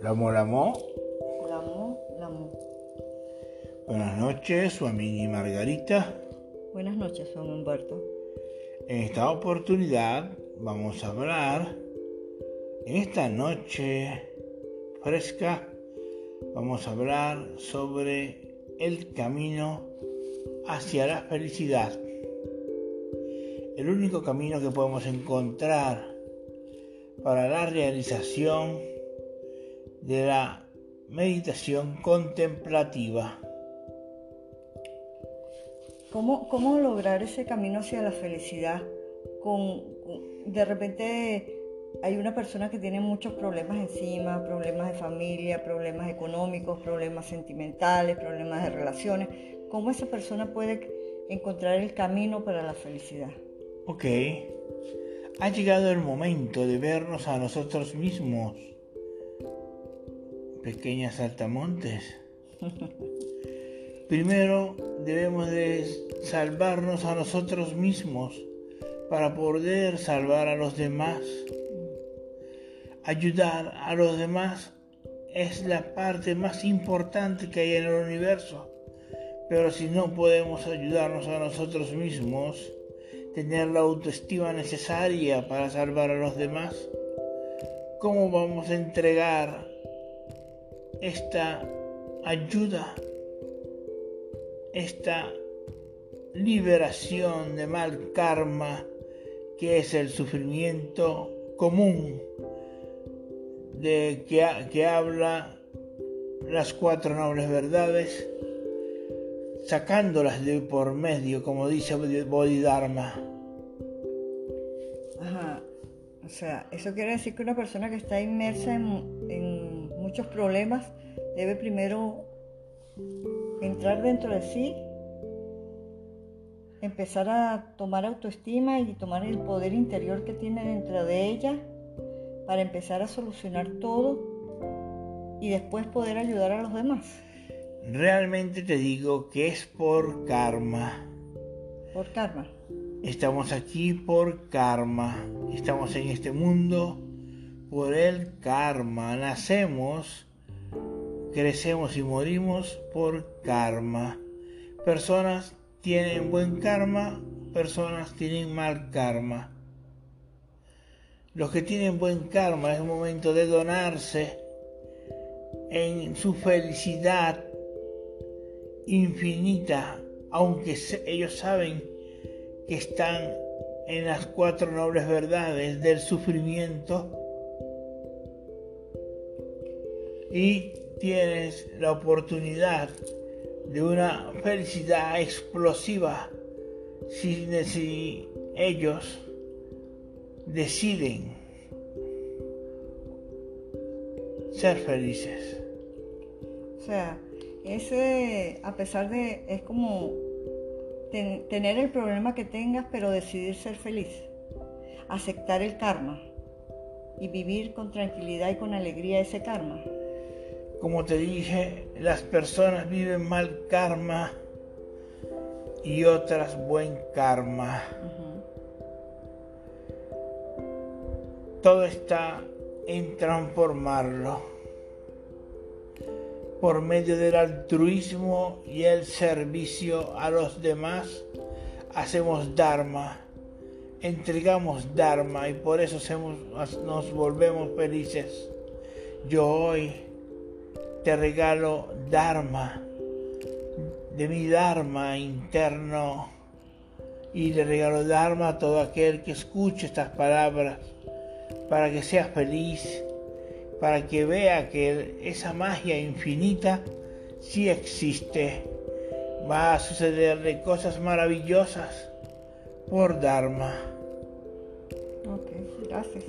Lamo, lamo. Lamo, lamo. Buenas noches, su amiga Margarita. Buenas noches, Juan Humberto. En esta oportunidad vamos a hablar, en esta noche fresca, vamos a hablar sobre el camino hacia la felicidad. El único camino que podemos encontrar para la realización de la meditación contemplativa. ¿Cómo, ¿Cómo, lograr ese camino hacia la felicidad? Con, de repente hay una persona que tiene muchos problemas encima, problemas de familia, problemas económicos, problemas sentimentales, problemas de relaciones. ¿Cómo esa persona puede encontrar el camino para la felicidad? Ok, ha llegado el momento de vernos a nosotros mismos pequeñas saltamontes. Primero debemos de salvarnos a nosotros mismos para poder salvar a los demás. Ayudar a los demás es la parte más importante que hay en el universo. Pero si no podemos ayudarnos a nosotros mismos, tener la autoestima necesaria para salvar a los demás, ¿cómo vamos a entregar esta ayuda, esta liberación de mal karma que es el sufrimiento común de que, que habla las cuatro nobles verdades, sacándolas de por medio, como dice Bodhidharma. Ajá. O sea, eso quiere decir que una persona que está inmersa en, en muchos problemas, debe primero entrar dentro de sí, empezar a tomar autoestima y tomar el poder interior que tiene dentro de ella para empezar a solucionar todo y después poder ayudar a los demás. Realmente te digo que es por karma. Por karma. Estamos aquí por karma. Estamos en este mundo por el karma. Nacemos, crecemos y morimos por karma. Personas tienen buen karma, personas tienen mal karma. Los que tienen buen karma es momento de donarse en su felicidad infinita, aunque ellos saben que están en las cuatro nobles verdades del sufrimiento. Y tienes la oportunidad de una felicidad explosiva si, si ellos deciden ser felices. O sea, ese, a pesar de, es como tener el problema que tengas, pero decidir ser feliz, aceptar el karma y vivir con tranquilidad y con alegría ese karma. Como te dije, las personas viven mal karma y otras buen karma. Todo está en transformarlo por medio del altruismo y el servicio a los demás. Hacemos Dharma, entregamos Dharma y por eso nos volvemos felices. Yo hoy te regalo Dharma, de mi Dharma interno. Y le regalo Dharma a todo aquel que escuche estas palabras, para que sea feliz, para que vea que esa magia infinita sí existe. Va a sucederle cosas maravillosas por Dharma. Ok, gracias.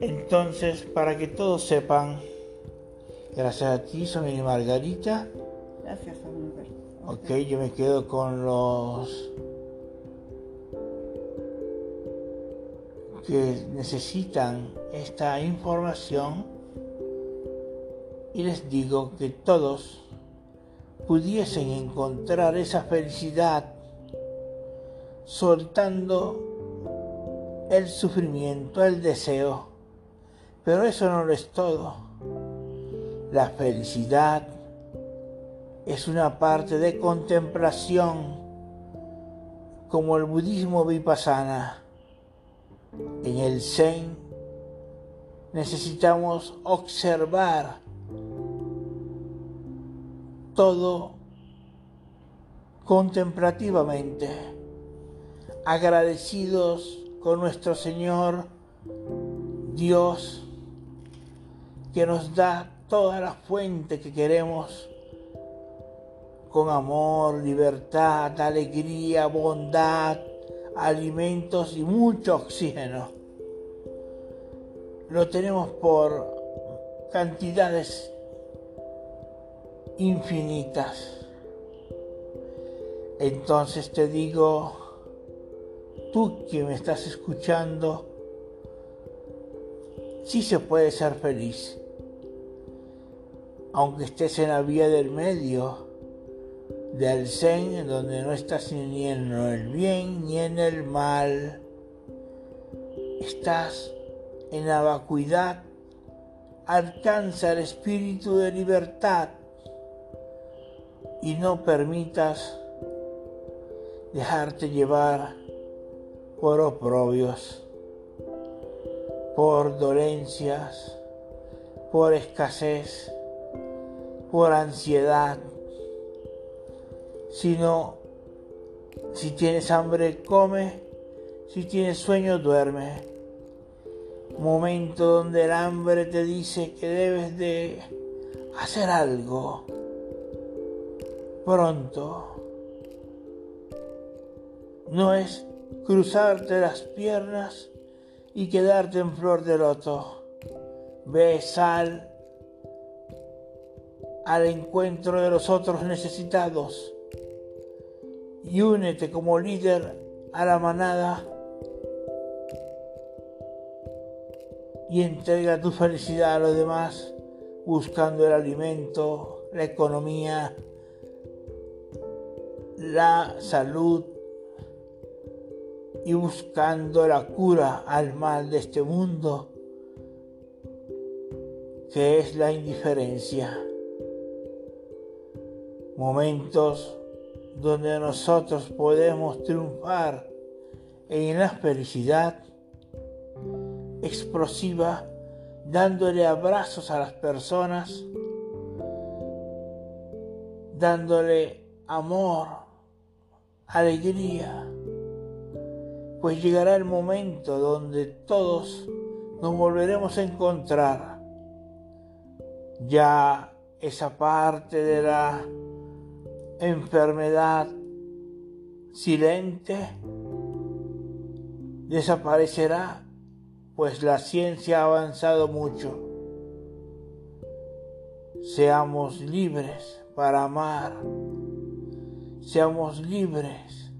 Entonces, para que todos sepan, gracias a ti, soy Margarita. Gracias, Humberto. Ok, yo me quedo con los que necesitan esta información y les digo que todos pudiesen encontrar esa felicidad soltando el sufrimiento, el deseo. Pero eso no lo es todo. La felicidad es una parte de contemplación como el budismo vipassana. En el Zen necesitamos observar todo contemplativamente, agradecidos con nuestro Señor Dios que nos da toda la fuente que queremos con amor, libertad, alegría, bondad, alimentos y mucho oxígeno. Lo tenemos por cantidades infinitas. Entonces te digo, tú que me estás escuchando, sí se puede ser feliz, aunque estés en la vía del medio del Zen, en donde no estás ni en el bien ni en el mal, estás en la vacuidad, alcanza el espíritu de libertad y no permitas dejarte llevar por oprobios, por dolencias, por escasez, por ansiedad, sino si tienes hambre, come, si tienes sueño, duerme. Momento donde el hambre te dice que debes de hacer algo pronto. No es cruzarte las piernas y quedarte en flor de loto. Ve, al encuentro de los otros necesitados y únete como líder a la manada y entrega tu felicidad a los demás buscando el alimento, la economía, la salud y buscando la cura al mal de este mundo, que es la indiferencia. Momentos donde nosotros podemos triunfar en la felicidad explosiva, dándole abrazos a las personas, dándole amor, alegría, pues llegará el momento donde todos nos volveremos a encontrar. Ya esa parte de la enfermedad silente desaparecerá, pues la ciencia ha avanzado mucho. Seamos libres para amar seamos libres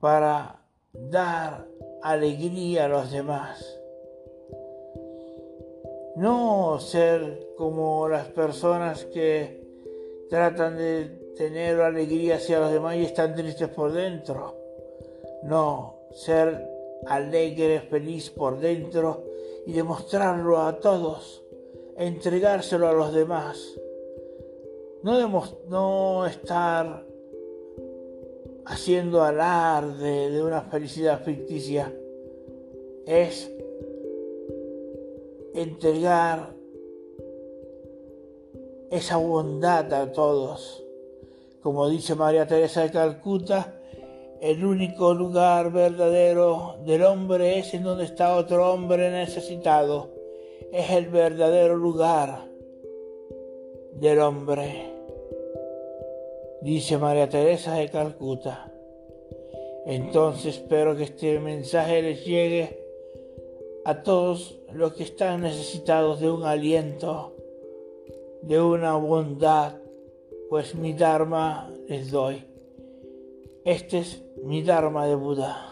para dar alegría a los demás. No ser como las personas que tratan de tener alegría hacia los demás y están tristes por dentro. No, ser alegre, feliz por dentro y demostrarlo a todos, entregárselo a los demás no, no estar haciendo alarde de una felicidad ficticia, es entregar esa bondad a todos. Como dice María Teresa de Calcuta, el único lugar verdadero del hombre es en donde está otro hombre necesitado. Es el verdadero lugar del hombre dice María Teresa de Calcuta. Entonces espero que este mensaje les llegue a todos los que están necesitados de un aliento, de una bondad, pues mi Dharma les doy. Este es mi Dharma de Buda.